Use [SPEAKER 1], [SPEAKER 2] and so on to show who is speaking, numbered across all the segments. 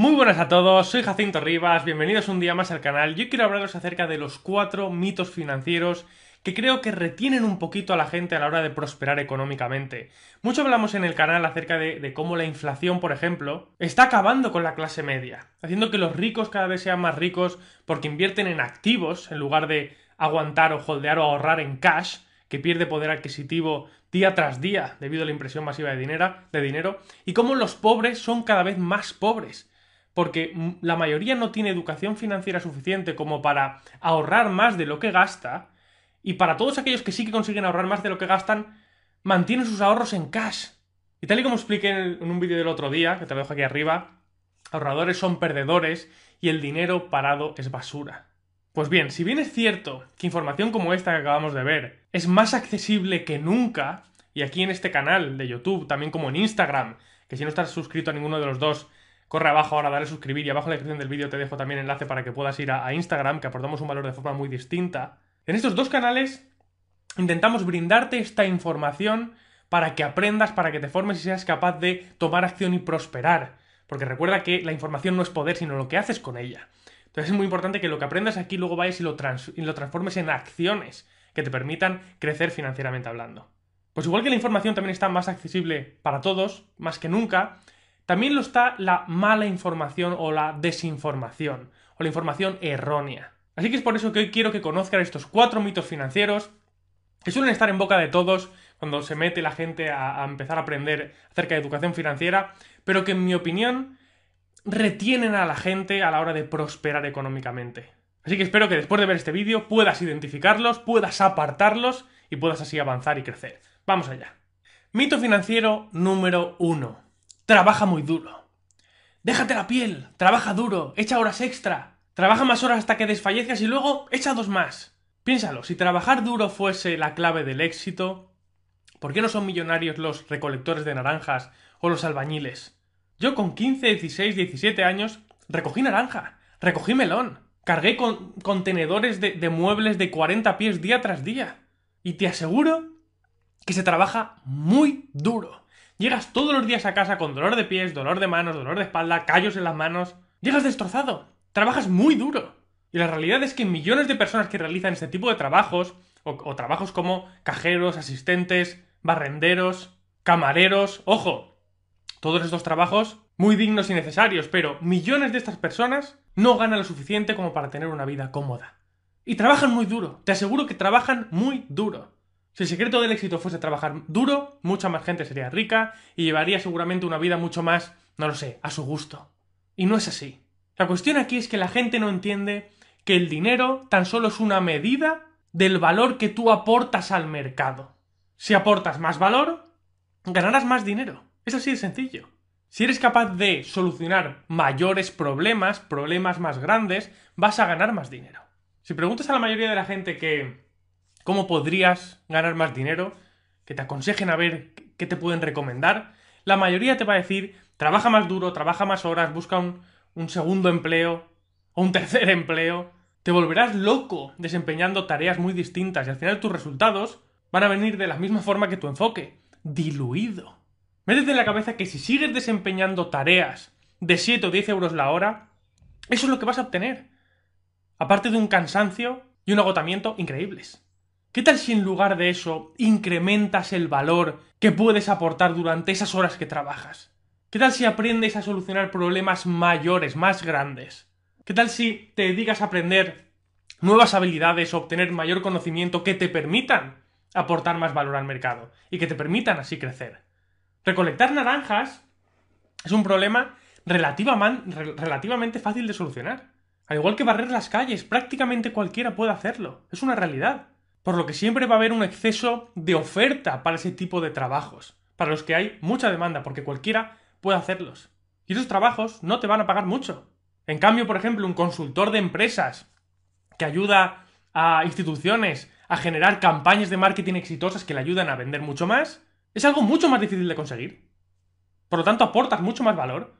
[SPEAKER 1] Muy buenas a todos, soy Jacinto Rivas, bienvenidos un día más al canal. Yo quiero hablaros acerca de los cuatro mitos financieros que creo que retienen un poquito a la gente a la hora de prosperar económicamente. Mucho hablamos en el canal acerca de, cómo la inflación, por ejemplo, está acabando con la clase media, haciendo que los ricos cada vez sean más ricos porque invierten en activos en lugar de aguantar o holdear o ahorrar en cash, que pierde poder adquisitivo día tras día debido a la impresión masiva de dinero y cómo los pobres son cada vez más pobres porque la mayoría no tiene educación financiera suficiente como para ahorrar más de lo que gasta, y para todos aquellos que sí que consiguen ahorrar más de lo que gastan, mantienen sus ahorros en cash. Y tal y como expliqué en un vídeo del otro día, que te lo dejo aquí arriba, ahorradores son perdedores y el dinero parado es basura. Pues bien, si bien es cierto que información como esta que acabamos de ver es más accesible que nunca, y aquí en este canal de YouTube, también como en Instagram, que si no estás suscrito a ninguno de los dos, corre abajo ahora, dale a suscribir y abajo en la descripción del vídeo te dejo también enlace para que puedas ir a, Instagram, que aportamos un valor de forma muy distinta. En estos dos canales intentamos brindarte esta información para que aprendas, para que te formes y seas capaz de tomar acción y prosperar. Porque recuerda que la información no es poder, sino lo que haces con ella. Entonces es muy importante que lo que aprendas aquí luego vayas y lo, y lo transformes en acciones que te permitan crecer financieramente hablando. Pues igual que la información también está más accesible para todos, más que nunca, también lo está la mala información o la desinformación, o la información errónea. Así que es por eso que hoy quiero que conozcan estos cuatro mitos financieros que suelen estar en boca de todos cuando se mete la gente a, empezar a aprender acerca de educación financiera, pero que en mi opinión retienen a la gente a la hora de prosperar económicamente. Así que espero que después de ver este vídeo puedas identificarlos, puedas apartarlos y puedas así avanzar y crecer. Vamos allá. Mito financiero número uno. Trabaja muy duro. Déjate la piel, trabaja duro, echa horas extra, trabaja más horas hasta que desfallezcas y luego echa dos más. Piénsalo, si trabajar duro fuese la clave del éxito, ¿por qué no son millonarios los recolectores de naranjas o los albañiles? Yo con 15, 16, 17 años recogí naranja, recogí melón, cargué con contenedores de, de muebles de 40 pies día tras día. Y te aseguro que se trabaja muy duro. Llegas todos los días a casa con dolor de pies, dolor de manos, dolor de espalda, callos en las manos. Llegas destrozado. Trabajas muy duro. Y la realidad es que millones de personas que realizan este tipo de trabajos, o, trabajos como cajeros, asistentes, barrenderos, camareros, ojo, todos estos trabajos muy dignos y necesarios, pero millones de estas personas no ganan lo suficiente como para tener una vida cómoda. Y trabajan muy duro, te aseguro que trabajan muy duro. Si el secreto del éxito fuese trabajar duro, mucha más gente sería rica y llevaría seguramente una vida mucho más, no lo sé, a su gusto. Y no es así. La cuestión aquí es que la gente no entiende que el dinero tan solo es una medida del valor que tú aportas al mercado. Si aportas más valor, ganarás más dinero. Es así de sencillo. Si eres capaz de solucionar mayores problemas, problemas más grandes, vas a ganar más dinero. Si preguntas a la mayoría de la gente que cómo podrías ganar más dinero, que te aconsejen a ver qué te pueden recomendar, la mayoría te va a decir, trabaja más duro, trabaja más horas, busca un, un segundo empleo o un tercer empleo. Te volverás loco desempeñando tareas muy distintas y al final tus resultados van a venir de la misma forma que tu enfoque, diluido. Métete en la cabeza que si sigues desempeñando tareas de 7 o 10 euros la hora, eso es lo que vas a obtener. Aparte de un cansancio y un agotamiento increíbles. ¿Qué tal si en lugar de eso incrementas el valor que puedes aportar durante esas horas que trabajas? ¿Qué tal si aprendes a solucionar problemas mayores, más grandes? ¿Qué tal si te dedicas a aprender nuevas habilidades obtener mayor conocimiento que te permitan aportar más valor al mercado y que te permitan así crecer? Recolectar naranjas es un problema relativamente fácil de solucionar. Al igual que barrer las calles, prácticamente cualquiera puede hacerlo. Es una realidad. Por lo que siempre va a haber un exceso de oferta para ese tipo de trabajos, para los que hay mucha demanda, porque cualquiera puede hacerlos. Y esos trabajos no te van a pagar mucho. En cambio, por ejemplo, un consultor de empresas que ayuda a instituciones a generar campañas de marketing exitosas que le ayudan a vender mucho más, es algo mucho más difícil de conseguir. Por lo tanto, aportas mucho más valor.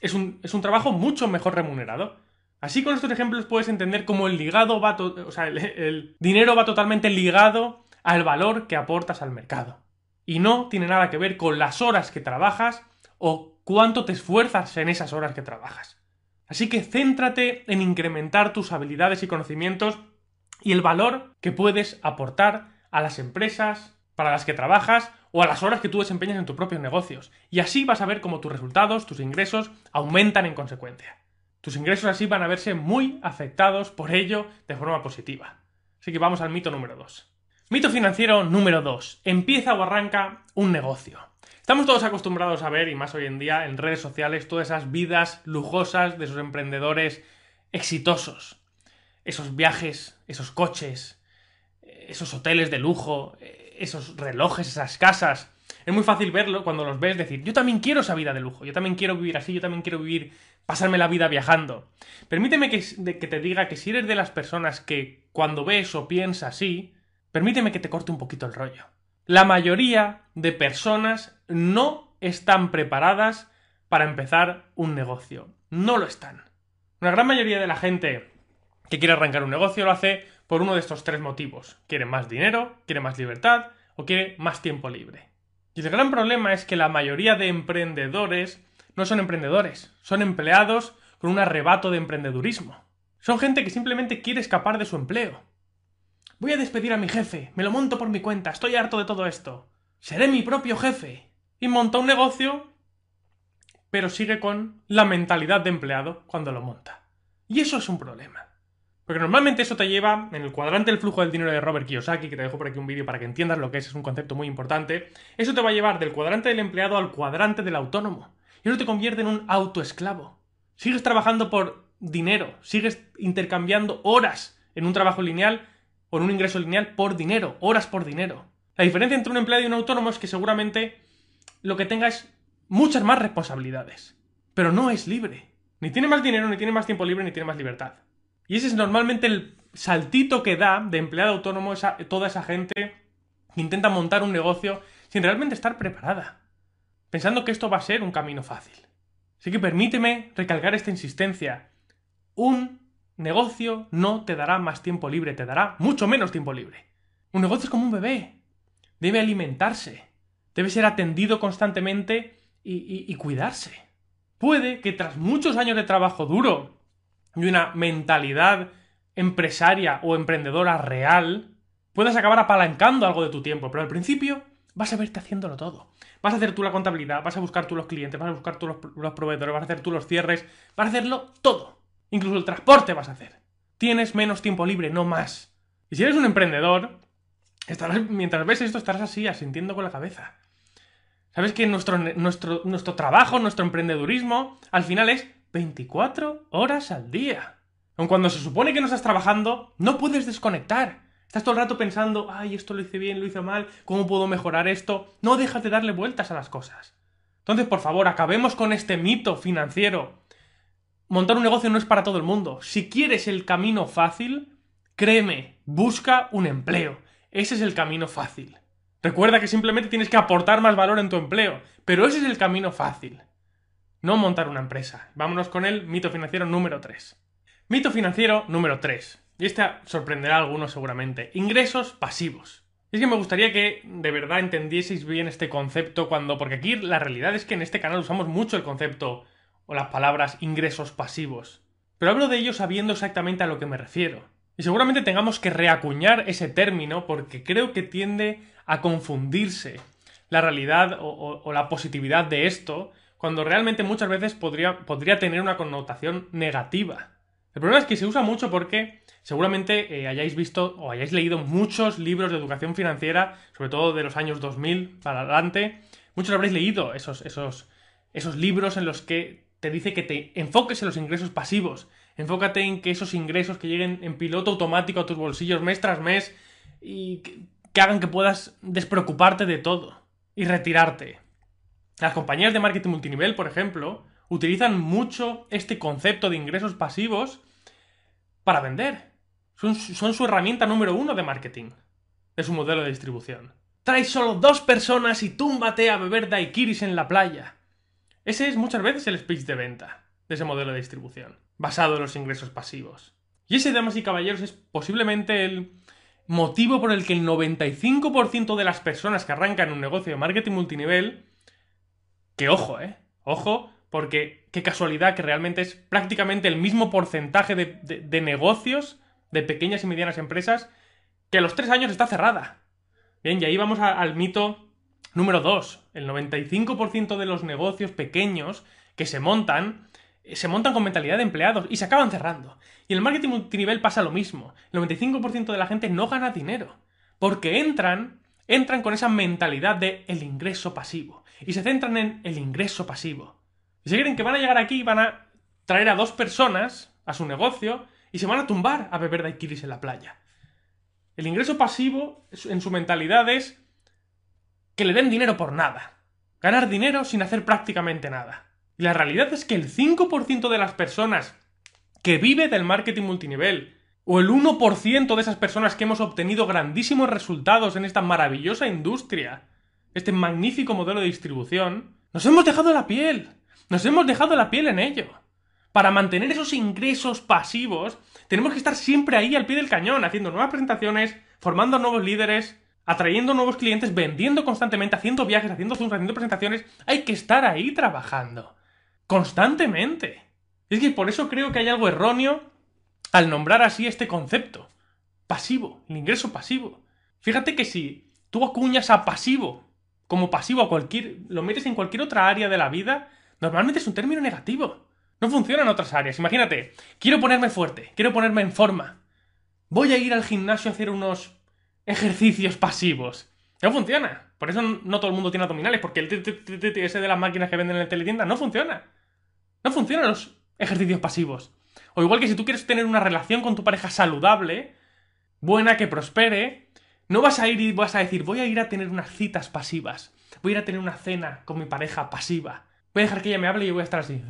[SPEAKER 1] Es un, es un trabajo mucho mejor remunerado. Así con estos ejemplos puedes entender cómo el ligado va, o sea, el, dinero va totalmente ligado al valor que aportas al mercado. Y no tiene nada que ver con las horas que trabajas o cuánto te esfuerzas en esas horas que trabajas. Así que céntrate en incrementar tus habilidades y conocimientos y el valor que puedes aportar a las empresas para las que trabajas o a las horas que tú desempeñas en tus propios negocios. Y así vas a ver cómo tus resultados, tus ingresos, aumentan en consecuencia. Tus ingresos así van a verse muy afectados por ello de forma positiva. Así que vamos al mito número 2. Mito financiero número 2. Empieza o arranca un negocio. Estamos todos acostumbrados a ver, y más hoy en día, en redes sociales, todas esas vidas lujosas de esos emprendedores exitosos. Esos viajes, esos coches, esos hoteles de lujo, esos relojes, esas casas. Es muy fácil verlo cuando los ves decir, yo también quiero esa vida de lujo, yo también quiero vivir así, yo también quiero vivir, pasarme la vida viajando. Permíteme que, te diga que si eres de las personas que cuando ves o piensa así, permíteme que te corte un poquito el rollo. La mayoría de personas no están preparadas para empezar un negocio. No lo están. Una gran mayoría de la gente que quiere arrancar un negocio lo hace por uno de estos tres motivos. Quiere más dinero, quiere más libertad o quiere más tiempo libre. Y el gran problema es que la mayoría de emprendedores no son emprendedores, son empleados con un arrebato de emprendedurismo. Son gente que simplemente quiere escapar de su empleo. Voy a despedir a mi jefe, me lo monto por mi cuenta, estoy harto de todo esto. Seré mi propio jefe. Y monta un negocio, pero sigue con la mentalidad de empleado cuando lo monta. Y eso es un problema. Porque normalmente eso te lleva en el cuadrante del flujo del dinero de Robert Kiyosaki, que te dejo por aquí un vídeo para que entiendas lo que es, es un concepto muy importante. Eso te va a llevar del cuadrante del empleado al cuadrante del autónomo. Y eso te convierte en un autoesclavo. Sigues trabajando por dinero, sigues intercambiando horas en un trabajo lineal o en un ingreso lineal por dinero, horas por dinero. La diferencia entre un empleado y un autónomo es que seguramente lo que tenga es muchas más responsabilidades. Pero no es libre. Ni tiene más dinero, ni tiene más tiempo libre, ni tiene más libertad. Y ese es normalmente el saltito que da de empleado autónomo esa, toda esa gente que intenta montar un negocio sin realmente estar preparada, pensando que esto va a ser un camino fácil. Así que permíteme recalcar esta insistencia. Un negocio no te dará más tiempo libre, te dará mucho menos tiempo libre. Un negocio es como un bebé. Debe alimentarse, debe ser atendido constantemente y, y cuidarse. Puede que tras muchos años de trabajo duro y una mentalidad empresaria o emprendedora real, puedas acabar apalancando algo de tu tiempo, pero al principio vas a verte haciéndolo todo. Vas a hacer tú la contabilidad, vas a buscar tú los clientes, vas a buscar tú los, proveedores, vas a hacer tú los cierres, vas a hacerlo todo. Incluso el transporte vas a hacer. Tienes menos tiempo libre, no más. Y si eres un emprendedor, estarás, mientras ves esto estarás así, asintiendo con la cabeza. Sabes que nuestro, nuestro, nuestro trabajo, nuestro emprendedurismo, al final es 24 horas al día. Aun cuando se supone que no estás trabajando, no puedes desconectar. Estás todo el rato pensando, ay, esto lo hice bien, lo hice mal, ¿cómo puedo mejorar esto? No dejas de darle vueltas a las cosas. Entonces, por favor, acabemos con este mito financiero. Montar un negocio no es para todo el mundo. Si quieres el camino fácil, créeme, busca un empleo. Ese es el camino fácil. Recuerda que simplemente tienes que aportar más valor en tu empleo, pero ese es el camino fácil no montar una empresa. Vámonos con el mito financiero número 3. Mito financiero número 3. Y este sorprenderá a algunos seguramente. Ingresos pasivos. es que me gustaría que de verdad entendieseis bien este concepto cuando... Porque aquí la realidad es que en este canal usamos mucho el concepto o las palabras ingresos pasivos. Pero hablo de ello sabiendo exactamente a lo que me refiero. Y seguramente tengamos que reacuñar ese término porque creo que tiende a confundirse la realidad o la positividad de esto cuando realmente muchas veces podría, podría tener una connotación negativa. El problema es que se usa mucho porque seguramente eh, hayáis visto o hayáis leído muchos libros de educación financiera, sobre todo de los años 2000 para adelante. Muchos habréis leído esos, esos, esos libros en los que te dice que te enfoques en los ingresos pasivos. Enfócate en que esos ingresos que lleguen en piloto automático a tus bolsillos mes tras mes y que hagan que puedas despreocuparte de todo y retirarte. Las compañías de marketing multinivel, por ejemplo, utilizan mucho este concepto de ingresos pasivos para vender. Son, su herramienta número uno de marketing, de su modelo de distribución. Trae solo dos personas y túmbate a beber daiquiris en la playa. Ese es muchas veces el speech de venta de ese modelo de distribución, basado en los ingresos pasivos. Y ese, damas y caballeros, es posiblemente el motivo por el que el 95% de las personas que arrancan un negocio de marketing multinivel que ojo, ¿eh? Ojo, porque qué casualidad que realmente es prácticamente el mismo porcentaje de, negocios de pequeñas y medianas empresas que a los tres años está cerrada. Bien, y ahí vamos al mito número dos. El 95% de los negocios pequeños que se montan eh, se montan con mentalidad de empleados y se acaban cerrando. Y el marketing multinivel pasa lo mismo. El 95% de la gente no gana dinero. Porque entran, entran con esa mentalidad de el ingreso pasivo. Y se centran en el ingreso pasivo. Y se creen que van a llegar aquí y van a traer a dos personas a su negocio y se van a tumbar a beber daiquiris en la playa. El ingreso pasivo en su mentalidad es que le den dinero por nada. Ganar dinero sin hacer prácticamente nada. Y la realidad es que el 5% de las personas que vive del marketing multinivel, o el 1% de esas personas que hemos obtenido grandísimos resultados en esta maravillosa industria, este magnífico modelo de distribución, nos hemos dejado la piel. Nos hemos dejado la piel en ello. Para mantener esos ingresos pasivos, tenemos que estar siempre ahí al pie del cañón, haciendo nuevas presentaciones, formando nuevos líderes, atrayendo nuevos clientes, vendiendo constantemente, haciendo viajes, haciendo zooms, haciendo presentaciones. Hay que estar ahí trabajando. Constantemente. Es que por eso creo que hay algo erróneo al nombrar así este concepto. Pasivo, el ingreso pasivo. Fíjate que si tú acuñas a pasivo como pasivo a cualquier. lo metes en cualquier otra área de la vida, normalmente es un término negativo. No funciona en otras áreas. Imagínate, quiero ponerme fuerte, quiero ponerme en forma. Voy a ir al gimnasio a hacer unos ejercicios pasivos. No funciona. Por eso no todo el mundo tiene abdominales, porque el ese de las máquinas que venden en la teletienda no funciona. No funcionan los ejercicios pasivos. O igual que si tú quieres tener una relación con tu pareja saludable, buena, que prospere, no vas a ir y vas a decir, voy a ir a tener unas citas pasivas. Voy a ir a tener una cena con mi pareja pasiva. Voy a dejar que ella me hable y yo voy a estar así.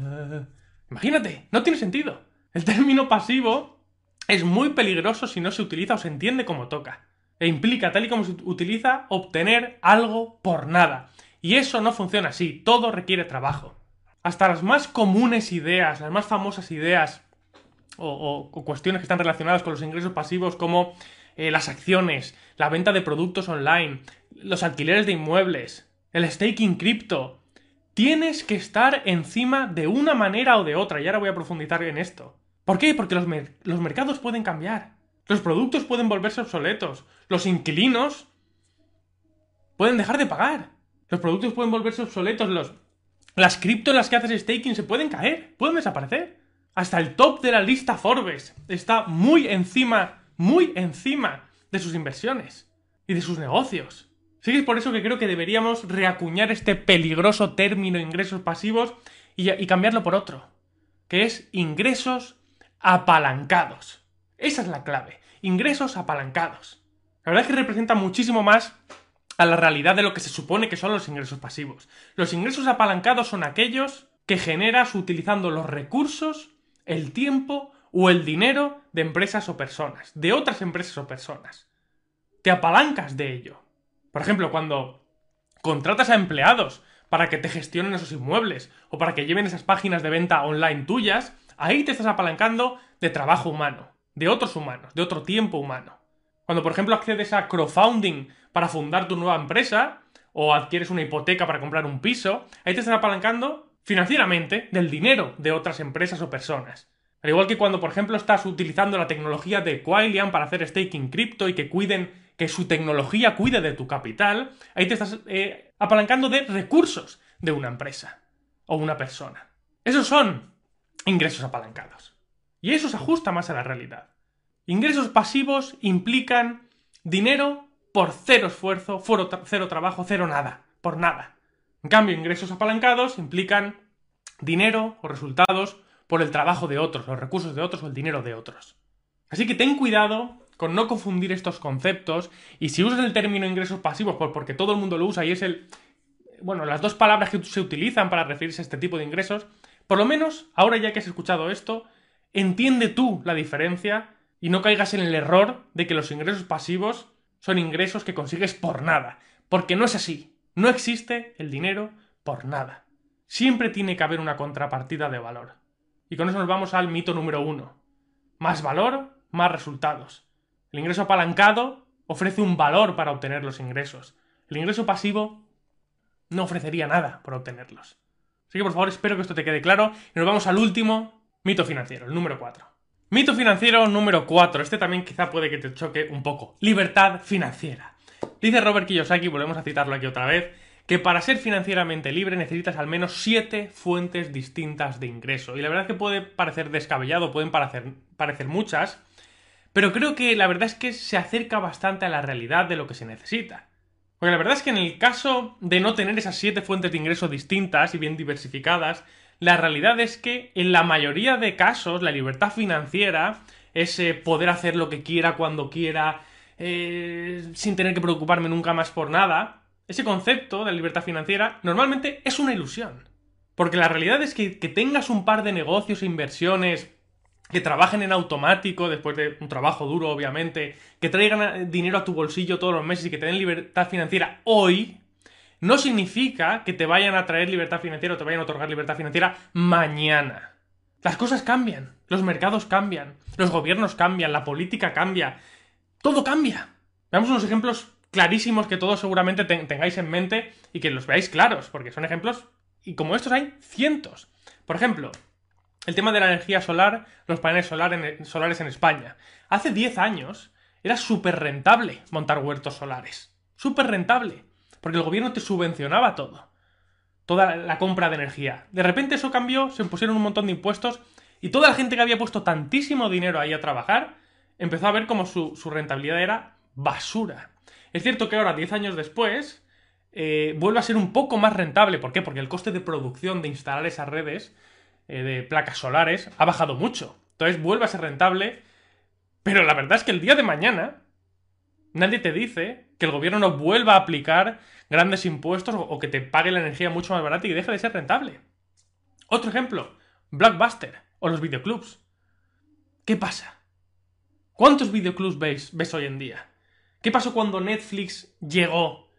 [SPEAKER 1] Imagínate, no tiene sentido. El término pasivo es muy peligroso si no se utiliza o se entiende como toca. E implica, tal y como se utiliza, obtener algo por nada. Y eso no funciona así, todo requiere trabajo. Hasta las más comunes ideas, las más famosas ideas o, cuestiones que están relacionadas con los ingresos pasivos como eh, las acciones, la venta de productos online, los alquileres de inmuebles, el staking cripto, tienes que estar encima de una manera o de otra. Y ahora voy a profundizar en esto. ¿Por qué? Porque los, los mercados pueden cambiar. Los productos pueden volverse obsoletos. Los inquilinos pueden dejar de pagar. Los productos pueden volverse obsoletos. Los, las cripto en las que haces staking se pueden caer. Pueden desaparecer. Hasta el top de la lista Forbes está muy encima, muy encima de sus inversiones y de sus negocios. Sí que es por eso que creo que deberíamos reacuñar este peligroso término ingresos pasivos y, y cambiarlo por otro, que es ingresos apalancados. Esa es la clave, ingresos apalancados. La verdad es que representa muchísimo más a la realidad de lo que se supone que son los ingresos pasivos. Los ingresos apalancados son aquellos que generas utilizando los recursos, el tiempo o el dinero de empresas o personas, de otras empresas o personas. Te apalancas de ello. Por ejemplo, cuando contratas a empleados para que te gestionen esos inmuebles o para que lleven esas páginas de venta online tuyas, ahí te estás apalancando de trabajo humano, de otros humanos, de otro tiempo humano. Cuando, por ejemplo, accedes a crowdfunding para fundar tu nueva empresa o adquieres una hipoteca para comprar un piso, ahí te estás apalancando financieramente del dinero de otras empresas o personas. Al igual que cuando, por ejemplo, estás utilizando la tecnología de Quailian para hacer staking cripto y que cuiden que su tecnología cuide de tu capital, ahí te estás eh, apalancando de recursos de una empresa o una persona. Esos son ingresos apalancados. Y eso se ajusta más a la realidad. Ingresos pasivos implican dinero por cero esfuerzo, cero trabajo, cero nada, por nada. En cambio, ingresos apalancados implican dinero o resultados por el trabajo de otros, los recursos de otros o el dinero de otros. Así que ten cuidado con no confundir estos conceptos y si usas el término ingresos pasivos porque todo el mundo lo usa y es el bueno, las dos palabras que se utilizan para referirse a este tipo de ingresos, por lo menos ahora ya que has escuchado esto, entiende tú la diferencia y no caigas en el error de que los ingresos pasivos son ingresos que consigues por nada, porque no es así. No existe el dinero por nada. Siempre tiene que haber una contrapartida de valor. Y con eso nos vamos al mito número uno. Más valor, más resultados. El ingreso apalancado ofrece un valor para obtener los ingresos. El ingreso pasivo no ofrecería nada por obtenerlos. Así que por favor espero que esto te quede claro y nos vamos al último mito financiero, el número 4. Mito financiero número 4. Este también quizá puede que te choque un poco. Libertad financiera. Dice Robert Kiyosaki, volvemos a citarlo aquí otra vez, que para ser financieramente libre necesitas al menos 7 fuentes distintas de ingreso. Y la verdad es que puede parecer descabellado, pueden parecer, parecer muchas, pero creo que la verdad es que se acerca bastante a la realidad de lo que se necesita. Porque la verdad es que en el caso de no tener esas 7 fuentes de ingreso distintas y bien diversificadas, la realidad es que en la mayoría de casos la libertad financiera es eh, poder hacer lo que quiera cuando quiera eh, sin tener que preocuparme nunca más por nada. Ese concepto de libertad financiera normalmente es una ilusión. Porque la realidad es que, que tengas un par de negocios e inversiones que trabajen en automático después de un trabajo duro, obviamente, que traigan dinero a tu bolsillo todos los meses y que te den libertad financiera hoy, no significa que te vayan a traer libertad financiera o te vayan a otorgar libertad financiera mañana. Las cosas cambian, los mercados cambian, los gobiernos cambian, la política cambia, todo cambia. Veamos unos ejemplos clarísimos que todos seguramente tengáis en mente y que los veáis claros, porque son ejemplos, y como estos hay cientos. Por ejemplo, el tema de la energía solar, los paneles solares en España. Hace 10 años era súper rentable montar huertos solares. Súper rentable porque el gobierno te subvencionaba todo. Toda la compra de energía. De repente eso cambió, se impusieron un montón de impuestos y toda la gente que había puesto tantísimo dinero ahí a trabajar empezó a ver como su, rentabilidad era basura. Es cierto que ahora, 10 años después, eh, vuelve a ser un poco más rentable. ¿Por qué? Porque el coste de producción de instalar esas redes eh, de placas solares ha bajado mucho. Entonces vuelve a ser rentable. Pero la verdad es que el día de mañana nadie te dice que el gobierno no vuelva a aplicar grandes impuestos o, que te pague la energía mucho más barata y deje de ser rentable. Otro ejemplo, Blockbuster o los videoclubs. ¿Qué pasa? ¿Cuántos videoclubs ves hoy en día? ¿Qué pasó cuando Netflix llegó?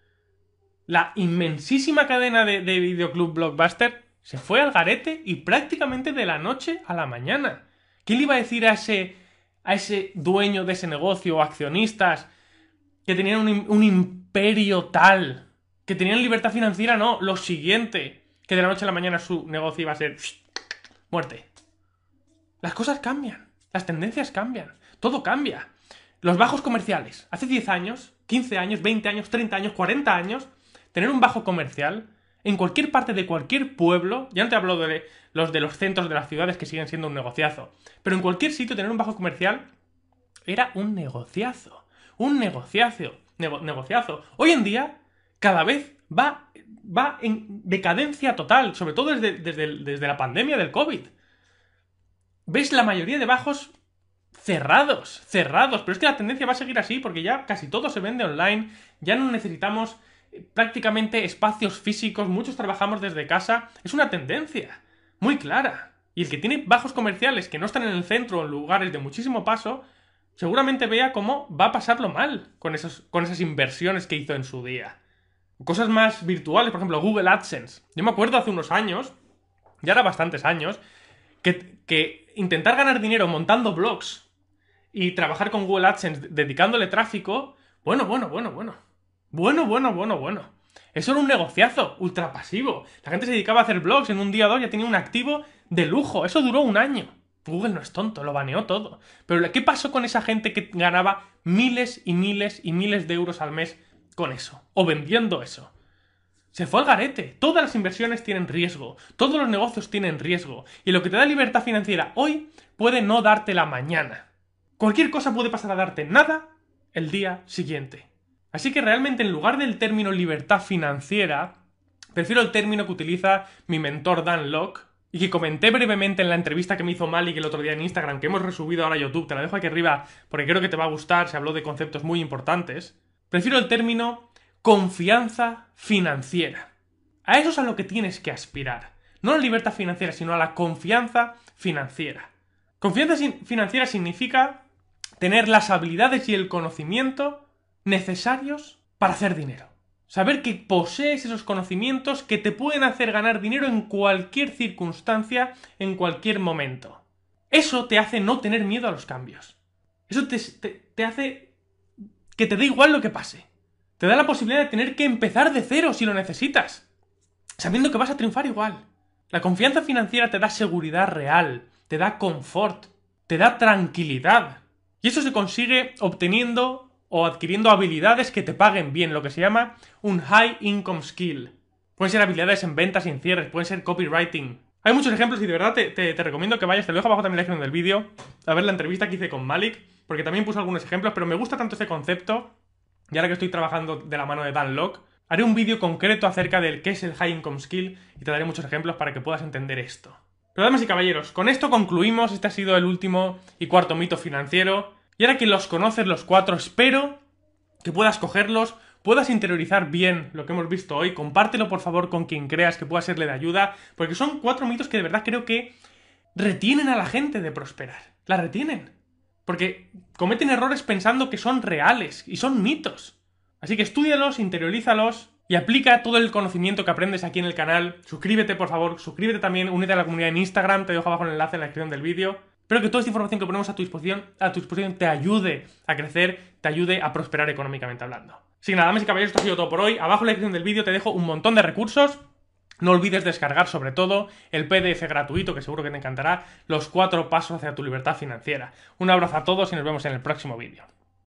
[SPEAKER 1] La inmensísima cadena de, de videoclub Blockbuster se fue al garete y prácticamente de la noche a la mañana. ¿Quién le iba a decir a ese, a ese dueño de ese negocio o accionistas que tenían un, imperio tal, que tenían libertad financiera, no, lo siguiente, que de la noche a la mañana su negocio iba a ser muerte. Las cosas cambian, las tendencias cambian, todo cambia. Los bajos comerciales, hace 10 años, 15 años, 20 años, 30 años, 40 años, tener un bajo comercial en cualquier parte de cualquier pueblo, ya no te hablo de los de los centros de las ciudades que siguen siendo un negociazo, pero en cualquier sitio tener un bajo comercial era un negociazo un negociazo. negociazo. Hoy en día, cada vez va, va en decadencia total, sobre todo desde, desde, la pandemia del COVID. Ves la mayoría de bajos cerrados, cerrados, pero es que la tendencia va a seguir así porque ya casi todo se vende online, ya no necesitamos eh, prácticamente espacios físicos, muchos trabajamos desde casa, es una tendencia muy clara. Y el que tiene bajos comerciales que no están en el centro o en lugares de muchísimo paso, seguramente vea cómo va a pasarlo mal con, con esas inversiones que hizo en su día. Cosas más virtuales, por ejemplo, Google AdSense. Yo me acuerdo hace unos años, ya era bastantes años, que intentar ganar dinero montando blogs y trabajar con Google AdSense dedicándole tráfico, bueno, bueno, bueno, bueno. Bueno, bueno, bueno, bueno. Eso era un negociazo, ultra pasivo. La gente se dedicaba a hacer blogs, en un día o dos ya tenía un activo de lujo. Eso duró un año. Google no es tonto, lo baneó todo. Pero ¿qué pasó con esa gente que ganaba miles y miles y miles de euros al mes con eso? O vendiendo eso. Se fue al garete. Todas las inversiones tienen riesgo. Todos los negocios tienen riesgo. Y lo que te da libertad financiera hoy puede no darte la mañana. Cualquier cosa puede pasar a darte nada el día siguiente. Así que realmente en lugar del término libertad financiera, prefiero el término que utiliza mi mentor Dan Locke, y que comenté brevemente en la entrevista que me hizo Malik el otro día en Instagram, que hemos resubido ahora YouTube, te la dejo aquí arriba porque creo que te va a gustar, se habló de conceptos muy importantes, prefiero el término confianza financiera. A eso es a lo que tienes que aspirar. No a la libertad financiera, sino a la confianza financiera. Confianza financiera significa tener las habilidades y el conocimiento necesarios para hacer dinero. Saber que posees esos conocimientos que te pueden hacer ganar dinero en cualquier circunstancia, en cualquier momento. Eso te hace no tener miedo a los cambios. Eso te, hace que te dé igual lo que pase. Te da la posibilidad de tener que empezar de cero si lo necesitas. Sabiendo que vas a triunfar igual. La confianza financiera te da seguridad real, te da confort, te da tranquilidad. Y eso se consigue obteniendo o adquiriendo habilidades que te paguen bien, lo que se llama un high income skill. Pueden ser habilidades en ventas y en cierres, pueden ser copywriting. Hay muchos ejemplos y de verdad te, recomiendo que vayas, te lo dejo abajo también en la descripción del vídeo, a ver la entrevista que hice con Malik, porque también puse algunos ejemplos, pero me gusta tanto este concepto, y ahora que estoy trabajando de la mano de Dan Locke, haré un vídeo concreto acerca del qué es el High Income Skill y te daré muchos ejemplos para que puedas entender esto. Pero damas y caballeros, con esto concluimos, este ha sido el último y cuarto mito financiero, y ahora que los conoces los cuatro, espero que puedas cogerlos, puedas interiorizar bien lo que hemos visto hoy, compártelo por favor con quien creas que pueda serle de ayuda, porque son cuatro mitos que de verdad creo que retienen a la gente de prosperar, la retienen. Porque cometen errores pensando que son reales y son mitos. Así que estudialos, interiorízalos y aplica todo el conocimiento que aprendes aquí en el canal. Suscríbete, por favor, suscríbete también, únete a la comunidad en Instagram, te dejo abajo el enlace en la descripción del vídeo. Espero que toda esta información que ponemos a tu disposición, a tu disposición te ayude a crecer, te ayude a prosperar económicamente hablando. Sin nada más y caballeros, esto ha sido todo por hoy. Abajo en la descripción del vídeo te dejo un montón de recursos. No olvides descargar sobre todo el PDF gratuito que seguro que te encantará, los cuatro pasos hacia tu libertad financiera. Un abrazo a todos y nos vemos en el próximo vídeo.